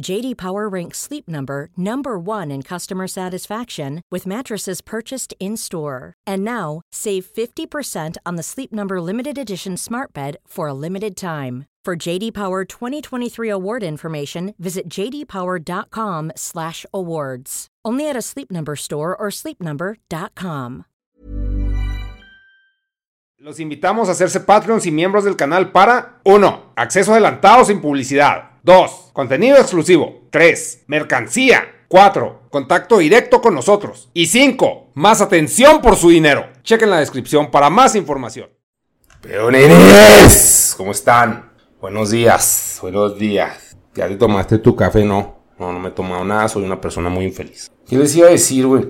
JD Power ranks Sleep Number number 1 in customer satisfaction with mattresses purchased in-store. And now, save 50% on the Sleep Number limited edition Smart Bed for a limited time. For JD Power 2023 award information, visit jdpower.com/awards. Only at a Sleep Number store or sleepnumber.com. Los invitamos a hacerse Patreons y miembros del canal para 1. Acceso adelantado sin publicidad. 2. Contenido exclusivo. 3. Mercancía. 4. Contacto directo con nosotros. Y 5. Más atención por su dinero. Chequen la descripción para más información. Peoneres, ¿cómo están? Buenos días, buenos días. ¿Ya te tomaste tu café? No, no, no me he tomado nada, soy una persona muy infeliz. ¿Qué les iba a decir, güey?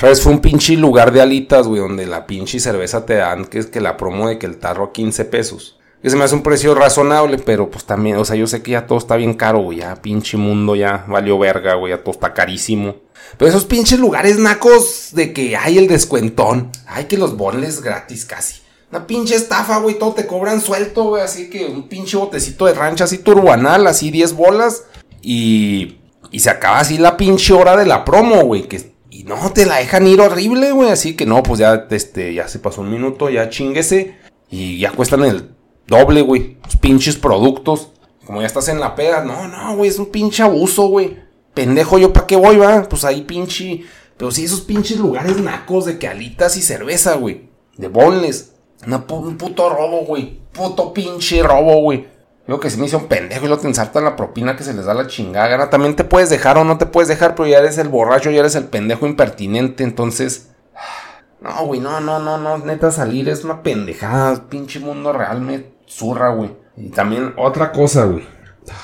Vez fue un pinche lugar de alitas, güey, donde la pinche cerveza te dan, que es que la promo de que el tarro a 15 pesos. Que se me hace un precio razonable, pero pues también, o sea, yo sé que ya todo está bien caro, güey, ya pinche mundo ya valió verga, güey, ya todo está carísimo. Pero esos pinches lugares nacos de que hay el descuentón, hay que los bonles gratis casi. Una pinche estafa, güey, todo te cobran suelto, güey, así que un pinche botecito de rancha así turbanal, así 10 bolas. Y, y se acaba así la pinche hora de la promo, güey, que y no, te la dejan ir horrible, güey. Así que no, pues ya, este, ya se pasó un minuto, ya chinguese. Y ya cuestan el doble, güey. Los pinches productos. Como ya estás en la pega. No, no, güey, es un pinche abuso, güey. Pendejo, ¿yo para qué voy, va? Pues ahí pinche. Pero sí, esos pinches lugares nacos de que alitas y cerveza, güey. De bonles. Una un puto robo, güey. Puto pinche robo, güey. Yo que se me hizo pendejo y lo te ensartan la propina que se les da la chingada gana. También te puedes dejar o no te puedes dejar, pero ya eres el borracho, ya eres el pendejo impertinente. Entonces, no, güey, no, no, no, no. Neta, salir es una pendejada. Pinche mundo real me zurra, güey. Y también otra cosa, güey.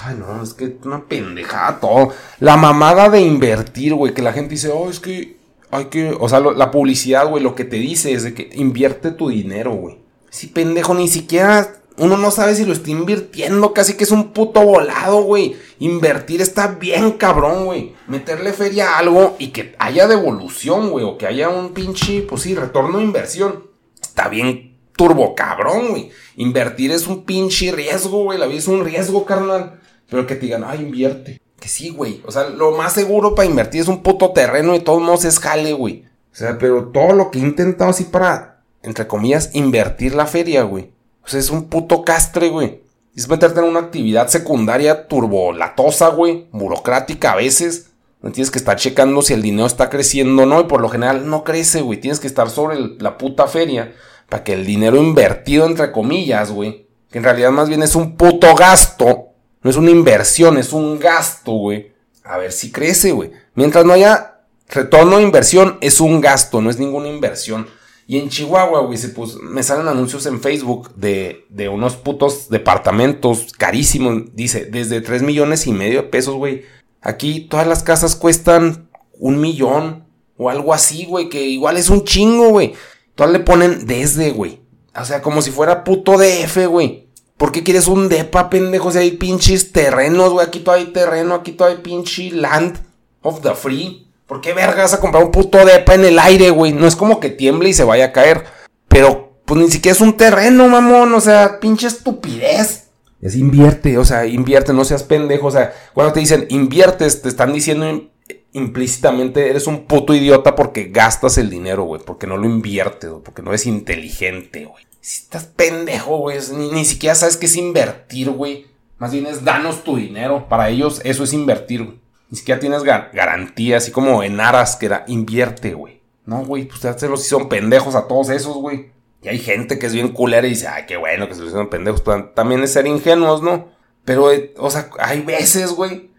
Ay, no, es que una pendejada todo. La mamada de invertir, güey. Que la gente dice, oh, es que hay que. O sea, la publicidad, güey, lo que te dice es de que invierte tu dinero, güey. Sí, pendejo, ni siquiera. Uno no sabe si lo está invirtiendo, casi que es un puto volado, güey. Invertir está bien cabrón, güey. Meterle feria a algo y que haya devolución, güey. O que haya un pinche, pues sí, retorno de inversión. Está bien turbo cabrón, güey. Invertir es un pinche riesgo, güey. La vida es un riesgo, carnal. Pero que te digan, ay, invierte. Que sí, güey. O sea, lo más seguro para invertir es un puto terreno y todos modos es jale, güey. O sea, pero todo lo que he intentado así para entre comillas, invertir la feria, güey. O sea, es un puto castre, güey. Es meterte en una actividad secundaria turbolatosa, güey. Burocrática a veces. Tienes que estar checando si el dinero está creciendo o no. Y por lo general no crece, güey. Tienes que estar sobre la puta feria. Para que el dinero invertido, entre comillas, güey. Que en realidad más bien es un puto gasto. No es una inversión, es un gasto, güey. A ver si crece, güey. Mientras no haya retorno de inversión, es un gasto, no es ninguna inversión. Y en Chihuahua, güey, pues, me salen anuncios en Facebook de, de unos putos departamentos carísimos. Dice, desde 3 millones y medio de pesos, güey. Aquí todas las casas cuestan un millón o algo así, güey, que igual es un chingo, güey. Todas le ponen desde, güey. O sea, como si fuera puto DF, güey. ¿Por qué quieres un depa, pendejo? Si hay pinches terrenos, güey. Aquí todavía hay terreno, aquí todavía hay pinche land of the free. ¿Por qué verga vas a comprar un puto depa en el aire, güey? No es como que tiemble y se vaya a caer. Pero, pues ni siquiera es un terreno, mamón. O sea, pinche estupidez. Es invierte, o sea, invierte, no seas pendejo. O sea, cuando te dicen inviertes, te están diciendo implícitamente eres un puto idiota porque gastas el dinero, güey. Porque no lo inviertes, porque no eres inteligente, güey. Si estás pendejo, güey, ni, ni siquiera sabes qué es invertir, güey. Más bien es danos tu dinero. Para ellos eso es invertir, güey. Ni siquiera tienes garantía, así como en aras que era invierte, güey. No, güey, pues se los hicieron pendejos a todos esos, güey. Y hay gente que es bien culera y dice, ay, qué bueno que se los hicieron pendejos. También es ser ingenuos, ¿no? Pero, eh, o sea, hay veces, güey,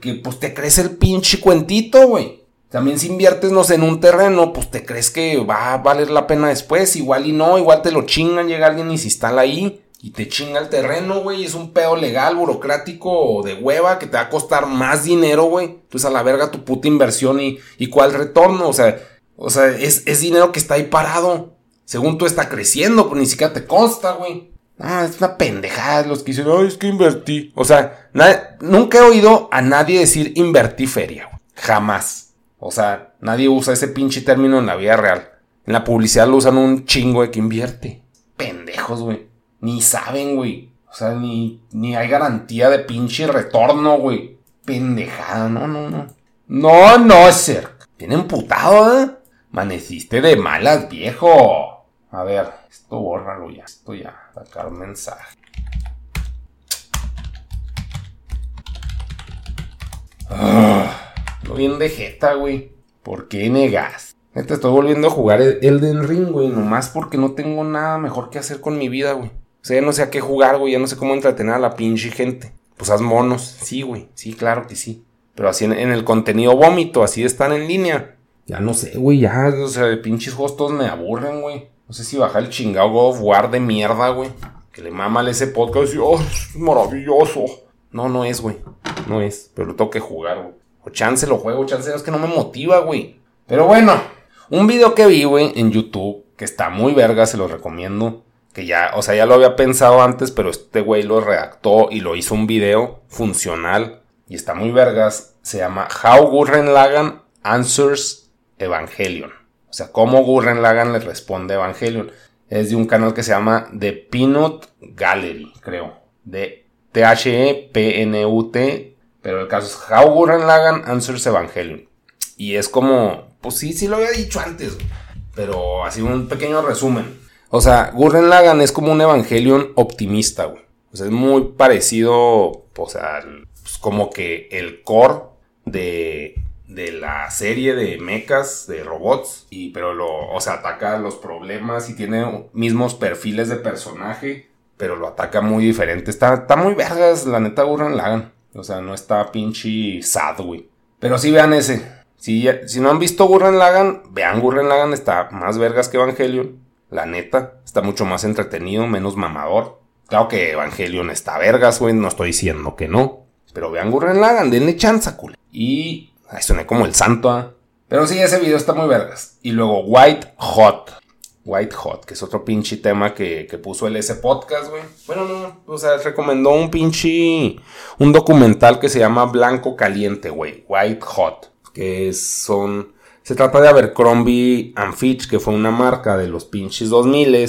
que pues te crees el pinche cuentito, güey. También si inviertes, no sé, en un terreno, pues te crees que va a valer la pena después. Igual y no, igual te lo chingan, llega alguien y se instala ahí y te chinga el terreno, güey. Es un pedo legal, burocrático de hueva que te va a costar más dinero, güey. Entonces a la verga tu puta inversión y, y cuál retorno. O sea, o sea es, dinero que está ahí parado. Según tú está creciendo, pues ni siquiera te consta, güey. Ah, es una pendejada los que dicen, ay, es que invertí. O sea, nunca he oído a nadie decir invertí feria, güey. Jamás. O sea, nadie usa ese pinche término en la vida real. En la publicidad lo usan un chingo de que invierte. Pendejos, güey. Ni saben, güey. O sea, ni, ni hay garantía de pinche retorno, güey. Pendejada, no, no, no. No, no, ser. Tiene emputado, ¿eh? Maneciste de malas, viejo. A ver, esto bórralo ya. Esto ya. Sacar mensaje. Ah, no bien de jeta, güey. ¿Por qué negas? Te estoy volviendo a jugar Elden Ring, güey. Nomás porque no tengo nada mejor que hacer con mi vida, güey. O sea, ya no sé a qué jugar, güey, ya no sé cómo entretener a la pinche gente. Pues haz monos. Sí, güey, sí, claro que sí. Pero así en, el contenido vómito, así están en línea. Ya no sé, güey, ya, o sea, de pinches hostos me aburren, güey. No sé si baja el chingado God War de mierda, güey. Que le mama ese podcast y, oh, es maravilloso. No, no es, güey. No es, pero lo tengo que jugar, güey. O chance lo juego, chance es que no me motiva, güey. Pero bueno, un video que vi, güey, en YouTube, que está muy verga, se lo recomiendo que ya, o sea, ya lo había pensado antes, pero este güey lo redactó y lo hizo un video funcional y está muy vergas. Se llama How Gurren Lagan Answers Evangelion. O sea, cómo Gurren Lagan le responde Evangelion. Es de un canal que se llama The Peanut Gallery, creo. De T-H-E-P-N-U-T. Pero el caso es How Gurren Lagan Answers Evangelion. Y es como, pues sí, sí lo había dicho antes. Pero así un pequeño resumen. O sea, Gurren Lagan es como un Evangelion optimista, güey. O sea, es muy parecido, o sea, pues como que el core de, de la serie de mechas, de robots, y pero lo, o sea, ataca los problemas y tiene mismos perfiles de personaje, pero lo ataca muy diferente. Está, está muy vergas, la neta, Gurren Lagan. O sea, no está pinche sad, güey. Pero sí vean ese. Si, si no han visto Gurren Lagan, vean Gurren Lagan, está más vergas que Evangelion. La neta, está mucho más entretenido, menos mamador. Claro que Evangelion está vergas, güey, no estoy diciendo que no. Pero vean Gurren Lagan, denle chance, cool. Y... Ahí suena como el santo, ¿ah? Pero sí, ese video está muy vergas. Y luego White Hot. White Hot, que es otro pinche tema que, que puso el ese podcast, güey. Bueno, no, o sea, recomendó un pinche. Un documental que se llama Blanco Caliente, güey. White Hot. Que son se trata de Abercrombie and Fitch, que fue una marca de los pinches 2000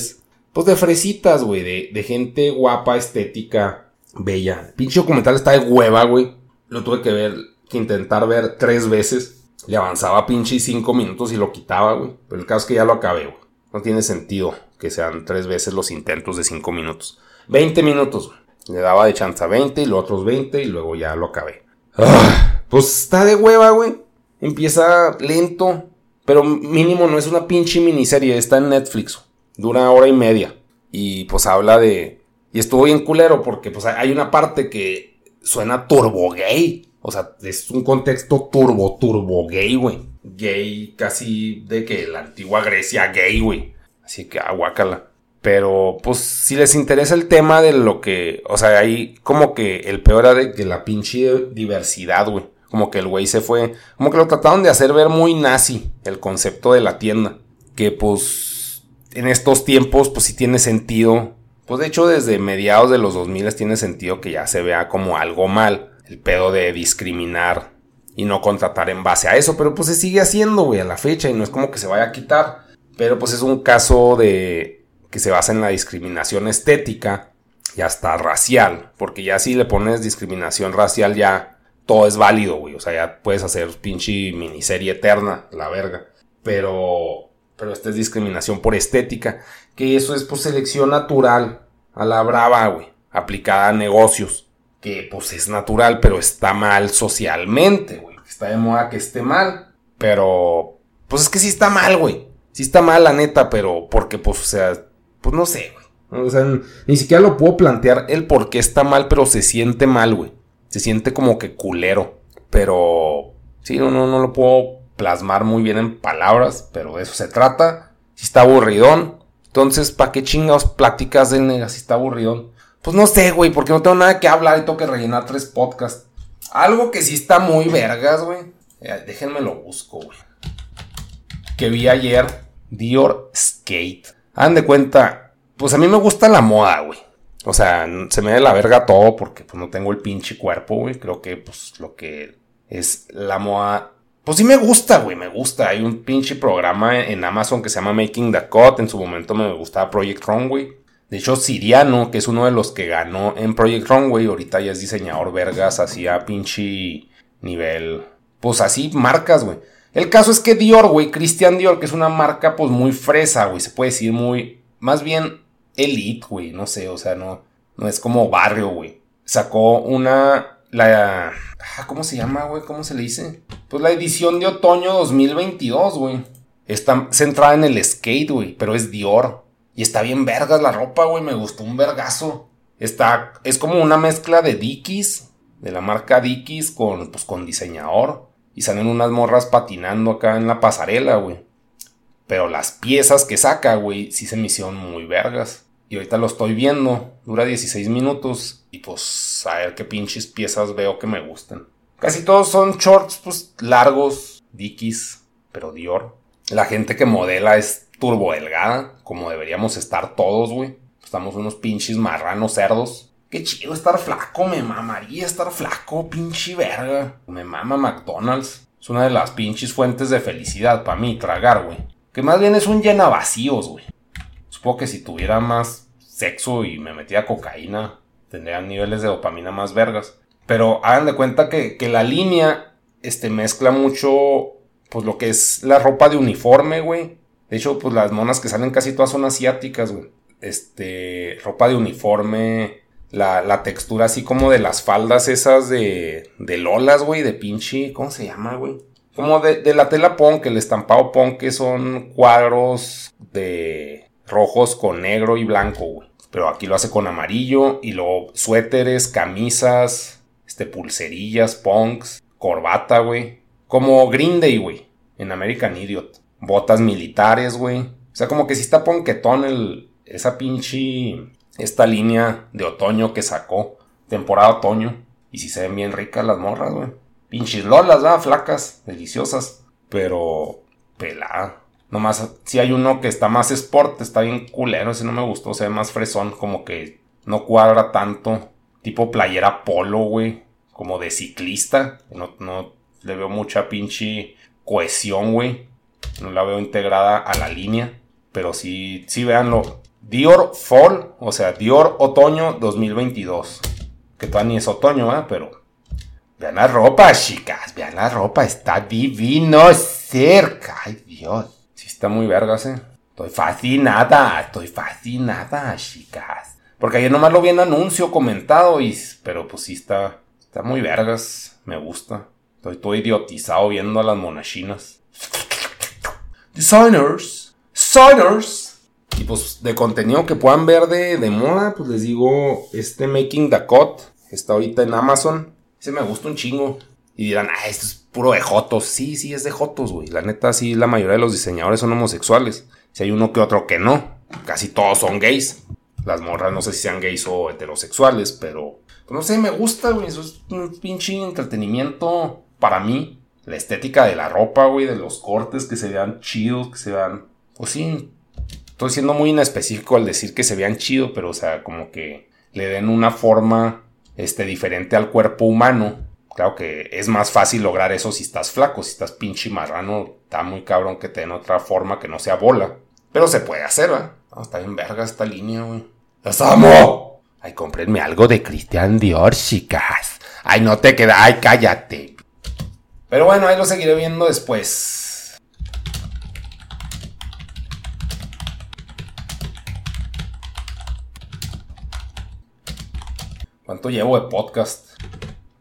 pues de fresitas, güey, de, de, gente guapa, estética, bella. El pinche documental está de hueva, güey. Lo tuve que ver, que intentar ver tres veces. Le avanzaba pinche cinco minutos y lo quitaba, güey. Pero el caso es que ya lo acabé, güey. No tiene sentido que sean tres veces los intentos de cinco minutos. 20 minutos. Le daba de chance a 20 y los otros 20 y luego ya lo acabé. Ah, pues está de hueva, güey. Empieza lento, pero mínimo no es una pinche miniserie, está en Netflix. Dura hora y media. Y pues habla de... Y estuvo bien culero porque pues hay una parte que suena turbo gay. O sea, es un contexto turbo, turbo gay, güey. Gay casi de que la antigua Grecia gay, güey. Así que aguácala. Pero, pues, si les interesa el tema de lo que. O sea, ahí como que el peor era de que la pinche diversidad, güey. Como que el güey se fue. Como que lo trataron de hacer ver muy nazi el concepto de la tienda. Que, pues, en estos tiempos, pues sí tiene sentido. Pues de hecho, desde mediados de los 2000 tiene sentido que ya se vea como algo mal el pedo de discriminar y no contratar en base a eso, pero pues se sigue haciendo, güey, a la fecha y no es como que se vaya a quitar, pero pues es un caso de que se basa en la discriminación estética y hasta racial, porque ya si le pones discriminación racial ya todo es válido, güey, o sea, ya puedes hacer pinche miniserie eterna, la verga, pero pero esta es discriminación por estética, que eso es pues selección natural a la brava, güey, aplicada a negocios que pues es natural, pero está mal socialmente, güey. Está de moda que esté mal, pero pues es que sí está mal, güey. Sí está mal, la neta, pero porque pues, o sea, pues no sé, güey. O sea, ni siquiera lo puedo plantear el por qué está mal, pero se siente mal, güey. Se siente como que culero. Pero sí, no, no, no lo puedo plasmar muy bien en palabras, pero de eso se trata. Si está aburridón, entonces, ¿para qué chingados pláticas de nega si está aburridón? Pues no sé, güey, porque no tengo nada que hablar y tengo que rellenar tres podcasts. Algo que sí está muy vergas, güey. Déjenme lo busco, güey. Que vi ayer. Dior Skate. Hagan de cuenta. Pues a mí me gusta la moda, güey. O sea, se me da la verga todo porque pues no tengo el pinche cuerpo, güey. Creo que pues lo que es la moda. Pues sí me gusta, güey, me gusta. Hay un pinche programa en Amazon que se llama Making the Cut. En su momento me gustaba Project Runway. De hecho, Siriano, que es uno de los que ganó en Project Runway, ahorita ya es diseñador vergas, hacía pinche nivel. Pues así, marcas, güey. El caso es que Dior, güey, Christian Dior, que es una marca, pues muy fresa, güey, se puede decir muy. Más bien elite, güey, no sé, o sea, no, no es como barrio, güey. Sacó una. La. Ah, ¿Cómo se llama, güey? ¿Cómo se le dice? Pues la edición de otoño 2022, güey. Está centrada en el skate, güey, pero es Dior. Y está bien vergas la ropa, güey. Me gustó un vergazo. Está, es como una mezcla de Dickies, de la marca Dickies, con, pues, con diseñador. Y salen unas morras patinando acá en la pasarela, güey. Pero las piezas que saca, güey, sí se me hicieron muy vergas. Y ahorita lo estoy viendo. Dura 16 minutos. Y pues a ver qué pinches piezas veo que me gustan. Casi todos son shorts, pues largos, Dickies, pero Dior. La gente que modela es turbo delgada, como deberíamos estar todos, güey. Estamos unos pinches marranos cerdos. Qué chido estar flaco, me mamaría estar flaco, pinche verga. Me mama McDonald's. Es una de las pinches fuentes de felicidad para mí, tragar, güey. Que más bien es un llena vacíos, güey. Supongo que si tuviera más sexo y me metía cocaína, tendría niveles de dopamina más vergas. Pero hagan de cuenta que, que la línea este, mezcla mucho, pues lo que es la ropa de uniforme, güey, de hecho, pues las monas que salen casi todas son asiáticas, güey. Este, ropa de uniforme, la, textura así como de las faldas esas de, de lolas, güey, de pinche, ¿cómo se llama, güey? Como de, de la tela punk, el estampado punk, que son cuadros de rojos con negro y blanco, güey. Pero aquí lo hace con amarillo y luego suéteres, camisas, este, pulserillas, punks, corbata, güey. Como Green Day, güey, en American Idiot botas militares, güey. O sea, como que si está ponquetón el, esa pinche, esta línea de otoño que sacó, temporada otoño. Y si se ven bien ricas las morras, güey. Pinches lolas, ¿verdad? Flacas, deliciosas. Pero, pelada. Nomás, si hay uno que está más sport, está bien culero, ese no me gustó, se ve más fresón, como que no cuadra tanto. Tipo playera polo, güey. Como de ciclista. No, no le veo mucha pinche cohesión, güey. No la veo integrada a la línea. Pero sí, sí véanlo. Dior Fall, o sea, Dior Otoño 2022. Que todavía ni es otoño, ¿eh? Pero vean la ropa, chicas. Vean la ropa, está divino cerca. Ay, Dios. Sí está muy vergas, ¿eh? Estoy fascinada, estoy fascinada, chicas. Porque ayer nomás lo vi en anuncio comentado y... Pero pues sí está... Está muy vergas. Me gusta. Estoy todo idiotizado viendo a las monachinas. Designers. Designers. Y pues de contenido que puedan ver de, de moda, pues les digo, este Making the Cut está ahorita en Amazon. Ese me gusta un chingo. Y dirán, ah, esto es puro de Jotos. Sí, sí, es de Jotos, güey. La neta, sí, la mayoría de los diseñadores son homosexuales. Si hay uno que otro que no. Casi todos son gays. Las morras no sé si sean gays o heterosexuales, pero... Pues no sé, me gusta, güey. Eso es un pinche entretenimiento para mí. La estética de la ropa, güey, de los cortes, que se vean chidos, que se vean... Pues sí, estoy siendo muy inespecífico al decir que se vean chidos, pero o sea, como que le den una forma este, diferente al cuerpo humano. Claro que es más fácil lograr eso si estás flaco, si estás pinche marrano, está muy cabrón que te den otra forma que no sea bola. Pero se puede hacer, ¿verdad? está bien verga esta línea, güey. ¡Las amo! Ay, comprenme algo de Christian Dior, chicas. Ay, no te queda. Ay, cállate. Pero bueno, ahí lo seguiré viendo después. ¿Cuánto llevo de podcast?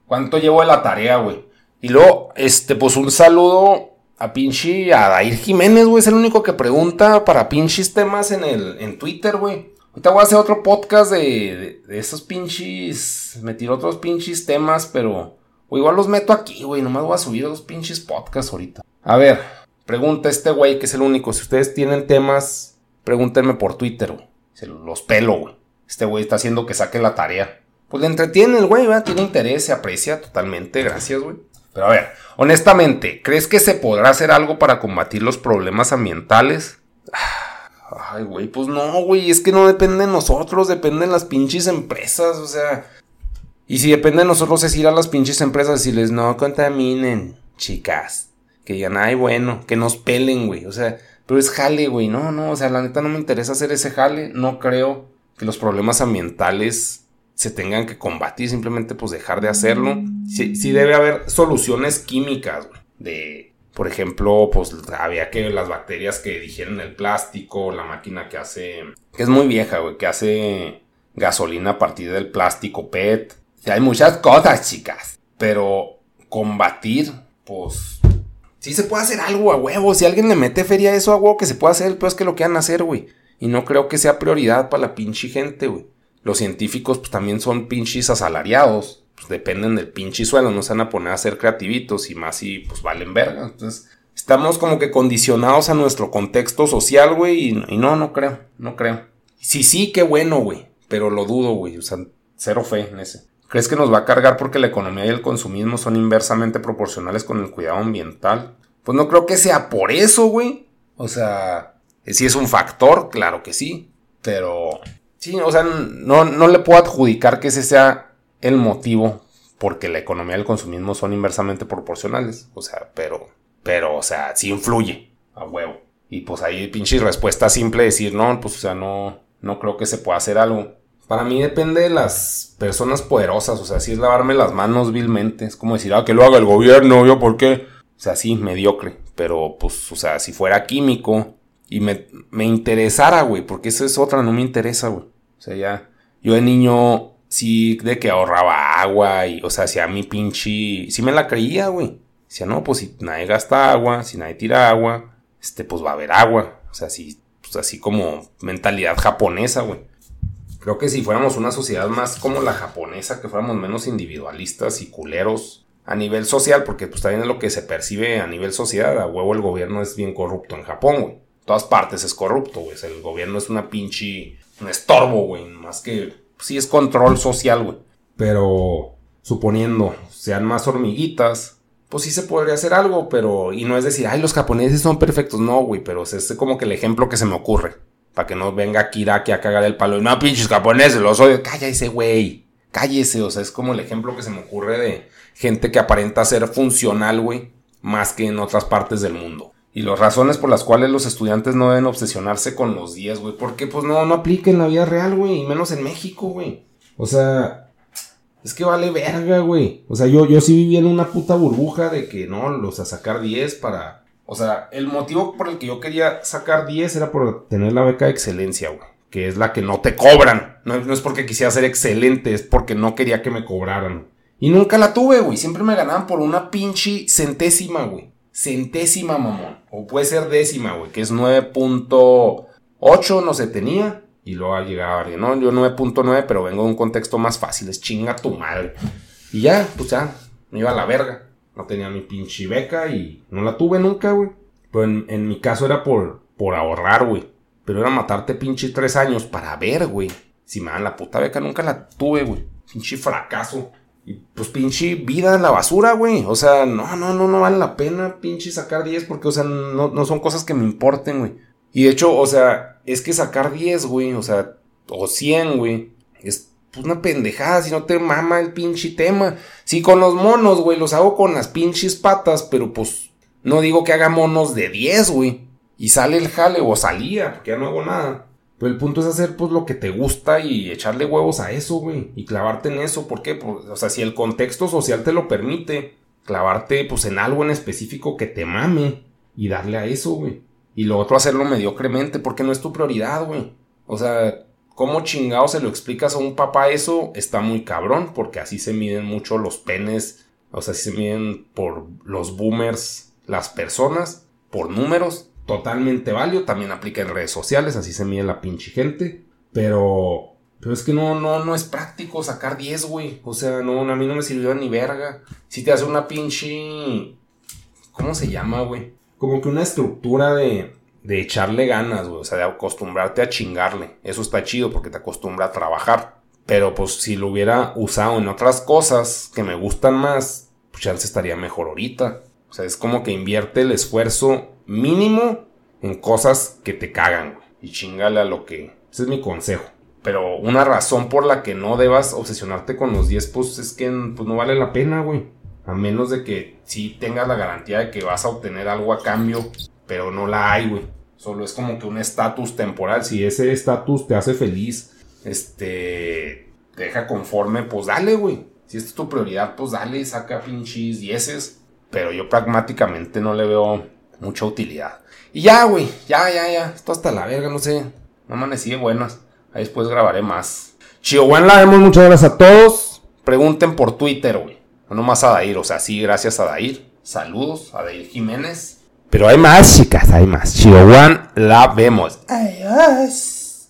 ¿Cuánto llevo de la tarea, güey? Y luego, este, pues un saludo a pinche a Dair Jiménez, güey. Es el único que pregunta para pinches temas en el en Twitter, güey. Ahorita voy a hacer otro podcast de, de, esos pinches. Me tiro otros pinches temas, pero. O igual los meto aquí, güey. Nomás voy a subir los pinches podcasts ahorita. A ver, pregunta este güey que es el único. Si ustedes tienen temas, pregúntenme por Twitter, güey. Se los pelo, güey. Este güey está haciendo que saque la tarea. Pues le entretiene el güey, ¿verdad? Tiene interés, se aprecia totalmente. Gracias, güey. Pero a ver, honestamente, ¿crees que se podrá hacer algo para combatir los problemas ambientales? Ay, güey, pues no, güey, es que no depende de nosotros, depende de las pinches empresas, o sea. Y si depende de nosotros es ir a las pinches empresas y les no contaminen, chicas. Que digan, ay, bueno, que nos pelen, güey, o sea, pero es jale, güey, no, no, o sea, la neta no me interesa hacer ese jale, no creo que los problemas ambientales se tengan que combatir, simplemente pues dejar de hacerlo. Sí, sí debe haber soluciones químicas, de, por ejemplo, pues había que las bacterias que digieren el plástico, la máquina que hace, que es muy vieja, güey, que hace gasolina a partir del plástico PET. Hay muchas cosas, chicas, pero combatir, pues sí se puede hacer algo a huevo. Si alguien le mete feria a eso a huevo, que se puede hacer, pues que lo quieran hacer, güey. Y no creo que sea prioridad para la pinche gente, güey los científicos pues, también son pinches asalariados, pues, dependen del pinche suelo, no se van a poner a ser creativitos y más si pues valen verga. Entonces, estamos como que condicionados a nuestro contexto social, güey, y, no, no creo, no creo. Sí, sí, qué bueno, güey, pero lo dudo, güey, o sea, cero fe en ese. ¿Crees que nos va a cargar porque la economía y el consumismo son inversamente proporcionales con el cuidado ambiental? Pues no creo que sea por eso, güey. O sea, si es un factor, claro que sí. Pero Sí, o sea, no, no le puedo adjudicar que ese sea el motivo porque la economía y el consumismo son inversamente proporcionales. O sea, pero, pero, o sea, sí influye a huevo. Y pues ahí pinche respuesta simple decir, no, pues, o sea, no, no creo que se pueda hacer algo. Para mí depende de las personas poderosas, o sea, si es lavarme las manos vilmente, es como decir, ah, que lo haga el gobierno, yo, ¿por qué? O sea, sí, mediocre, pero pues, o sea, si fuera químico, y me, me interesara, güey, porque eso es otra, no me interesa, güey. O sea, ya, yo de niño sí de que ahorraba agua y, o sea, si a mi pinche, sí me la creía, güey. Decía, no, pues si nadie gasta agua, si nadie tira agua, este, pues va a haber agua. O sea, sí, pues así como mentalidad japonesa, güey. Creo que si fuéramos una sociedad más como la japonesa, que fuéramos menos individualistas y culeros a nivel social, porque pues también es lo que se percibe a nivel sociedad. A huevo el gobierno es bien corrupto en Japón, güey todas partes es corrupto, güey. el gobierno es una pinche. un estorbo, güey. Más que. Sí es control social, güey. Pero. suponiendo sean más hormiguitas. Pues sí se podría hacer algo, pero. Y no es decir, ay, los japoneses son perfectos. No, güey. Pero es como que el ejemplo que se me ocurre. Para que no venga Kiraki a cagar el palo. No, pinches japoneses, los odio. Cállese, güey. Cállese. O sea, es como el ejemplo que se me ocurre de gente que aparenta ser funcional, güey. Más que en otras partes del mundo. Y las razones por las cuales los estudiantes no deben obsesionarse con los días, güey. Porque pues no, no aplica en la vida real, güey. Y menos en México, güey. O sea, es que vale verga, güey. O sea, yo, yo sí vivía en una puta burbuja de que no, los a sacar 10 para O sea, el motivo por el que yo quería sacar 10 era por tener la beca de excelencia, güey. Que es la que no te cobran. No, es porque quisiera ser excelente, es porque no quería que me cobraran. Y nunca la tuve, güey. Siempre me ganaban por una pinche centésima, güey. Centésima, mamón. O puede ser décima, güey. Que es 9.8, no se tenía. Y luego llegaba alguien, no, yo 9.9, pero vengo de un contexto más fácil. Es chinga tu madre. Y ya, pues ya, me iba a la verga. No tenía mi pinche beca y no la tuve nunca, güey. Pero en, mi caso era por, por ahorrar, güey. Pero era matarte pinche tres años para ver, güey. Si me dan la puta beca, nunca la tuve, güey. Pinche fracaso. Y pues pinche vida en la basura, güey. O sea, no, no, no, no vale la pena pinche sacar 10 porque, o sea, no, no son cosas que me importen, güey. Y de hecho, o sea, es que sacar 10, güey, o sea, o 100, güey, pues una pendejada si no te mama el pinche tema. Sí, con los monos, güey, los hago con las pinches patas, pero pues no digo que haga monos de 10, güey. Y sale el jale o salía, porque ya no hago nada. Pero el punto es hacer pues lo que te gusta y echarle huevos a eso, güey. Y clavarte en eso. ¿Por qué? Pues, o sea, si el contexto social te lo permite, clavarte pues en algo en específico que te mame y darle a eso, güey. Y lo otro hacerlo mediocremente porque no es tu prioridad, güey. O sea, ¿Cómo chingado se lo explicas a un papá eso? Está muy cabrón, porque así se miden mucho los penes, o sea, así se miden por los boomers las personas, por números, totalmente válido, también aplica en redes sociales, así se mide la pinche gente, pero... Pero es que no, no, no es práctico sacar 10, güey. O sea, no, a mí no me sirvió ni verga. Si te hace una pinche... ¿Cómo se llama, güey? Como que una estructura de de echarle ganas, güey, o sea, de acostumbrarte a chingarle. Eso está chido porque te acostumbra a trabajar. Pero pues si lo hubiera usado en otras cosas que me gustan más, pues ya estaría mejor ahorita. O sea, es como que invierte el esfuerzo mínimo en cosas que te cagan, güey. Y chingale a lo que... Ese es mi consejo. Pero una razón por la que no debas obsesionarte con los 10, pues es que pues, no vale la pena, güey. A menos de que sí tengas la garantía de que vas a obtener algo a cambio pero no la hay, güey. Solo es como que un estatus temporal. Si ese estatus te hace feliz, este, te deja conforme, pues dale, güey. Si esta es tu prioridad, pues dale, saca pinches dieces. Pero yo pragmáticamente no le veo mucha utilidad. Y ya, güey, ya, ya, ya. Esto hasta la verga, no sé. No amanecí de buenas. Ahí después grabaré más. Chihuahua, la vemos. Muchas gracias a todos. Pregunten por Twitter, güey. No nomás a Dair, o sea, sí, gracias a Dair. Saludos a Dair Jiménez. Pero hay más, chicas, hay más. Chihuahua, la vemos. Adiós.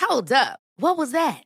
Hold up. What was that?